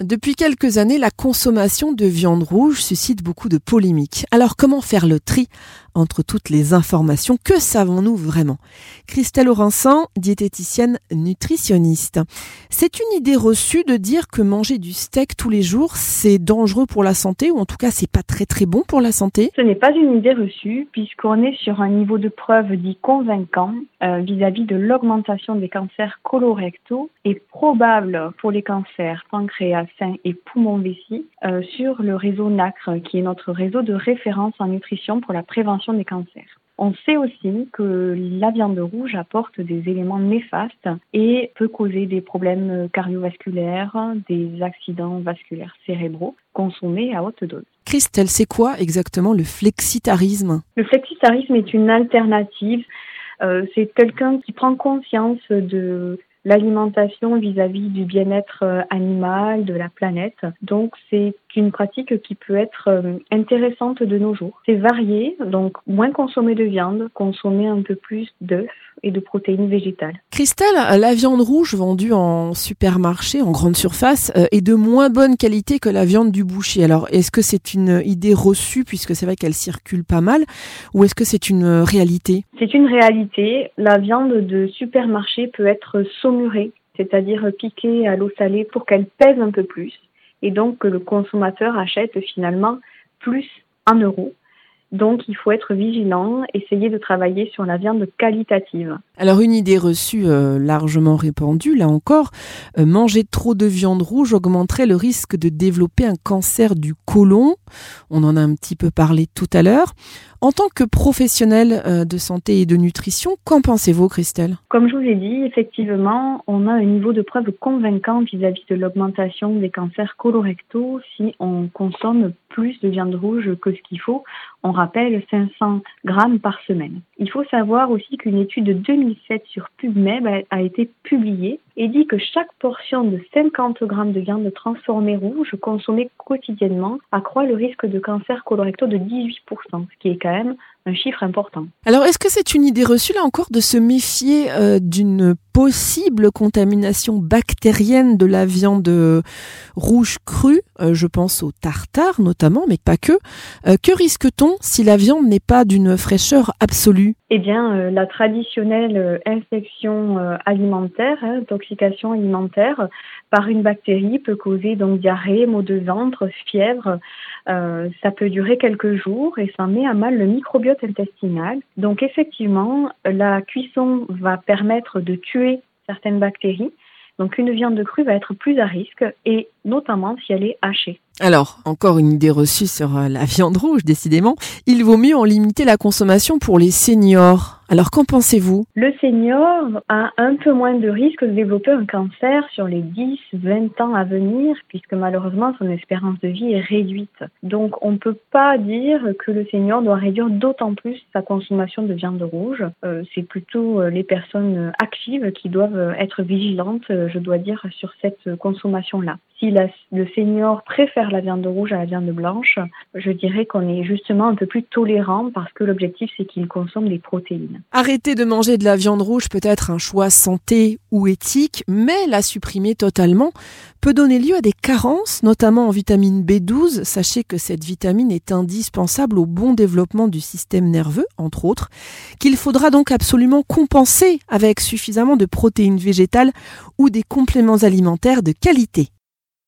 Depuis quelques années, la consommation de viande rouge suscite beaucoup de polémiques. Alors comment faire le tri entre toutes les informations. Que savons-nous vraiment? Christelle Aurinsan, diététicienne nutritionniste. C'est une idée reçue de dire que manger du steak tous les jours, c'est dangereux pour la santé ou en tout cas c'est pas très très bon pour la santé. Ce n'est pas une idée reçue puisqu'on est sur un niveau de preuve dit convaincant euh, vis-à-vis de l'augmentation des cancers colorectaux et probable pour les cancers pancréas sein et poumon-vessie euh, sur le réseau NACRE, qui est notre réseau de référence en nutrition pour la prévention des cancers. On sait aussi que la viande rouge apporte des éléments néfastes et peut causer des problèmes cardiovasculaires, des accidents vasculaires cérébraux consommés à haute dose. Christelle, c'est quoi exactement le flexitarisme? Le flexitarisme est une alternative. Euh, c'est quelqu'un qui prend conscience de l'alimentation vis-à-vis du bien-être euh, animal, de la planète. Donc c'est une pratique qui peut être euh, intéressante de nos jours. C'est varié, donc moins consommer de viande, consommer un peu plus d'œufs et de protéines végétales. Christelle, la viande rouge vendue en supermarché, en grande surface, euh, est de moins bonne qualité que la viande du boucher. Alors est-ce que c'est une idée reçue puisque c'est vrai qu'elle circule pas mal ou est-ce que c'est une réalité? C'est une réalité. La viande de supermarché peut être saumurée, c'est-à-dire piquée à l'eau salée pour qu'elle pèse un peu plus et donc que le consommateur achète finalement plus un euro. Donc il faut être vigilant, essayer de travailler sur la viande qualitative. Alors une idée reçue euh, largement répandue, là encore, euh, manger trop de viande rouge augmenterait le risque de développer un cancer du côlon. On en a un petit peu parlé tout à l'heure. En tant que professionnel euh, de santé et de nutrition, qu'en pensez-vous, Christelle? Comme je vous ai dit, effectivement, on a un niveau de preuve convaincant vis-à-vis de l'augmentation des cancers colorectaux si on consomme plus de viande rouge que ce qu'il faut. On rappelle 500 grammes par semaine. Il faut savoir aussi qu'une étude de 2007 sur PubMed a été publiée et dit que chaque portion de 50 grammes de viande transformée rouge consommée quotidiennement accroît le risque de cancer colorectal de 18%, ce qui est quand même un chiffre important. Alors, est-ce que c'est une idée reçue, là encore, de se méfier euh, d'une possible contamination bactérienne de la viande rouge crue? Euh, Je pense au tartare notamment, mais pas que. Euh, que risque-t-on si la viande n'est pas d'une fraîcheur absolue? Eh bien, la traditionnelle infection alimentaire, hein, intoxication alimentaire par une bactérie peut causer donc diarrhée, maux de ventre, fièvre. ça peut durer quelques jours et ça met à mal le microbiote intestinale. Donc effectivement, la cuisson va permettre de tuer certaines bactéries. Donc une viande crue va être plus à risque et notamment si elle est hachée. Alors, encore une idée reçue sur euh, la viande rouge, décidément. Il vaut mieux en limiter la consommation pour les seniors. Alors qu'en pensez-vous? Le senior a un peu moins de risque de développer un cancer sur les 10-20 ans à venir, puisque malheureusement son espérance de vie est réduite. Donc on ne peut pas dire que le senior doit réduire d'autant plus sa consommation de viande rouge. Euh, c'est plutôt euh, les personnes actives qui doivent être vigilantes, euh, je dois dire, sur cette consommation-là. Si le senior préfère la viande rouge à la viande blanche, je dirais qu'on est justement un peu plus tolérant parce que l'objectif c'est qu'il consomme des protéines. Arrêter de manger de la viande rouge peut être un choix santé ou éthique, mais la supprimer totalement peut donner lieu à des carences, notamment en vitamine B12. Sachez que cette vitamine est indispensable au bon développement du système nerveux, entre autres, qu'il faudra donc absolument compenser avec suffisamment de protéines végétales ou des compléments alimentaires de qualité.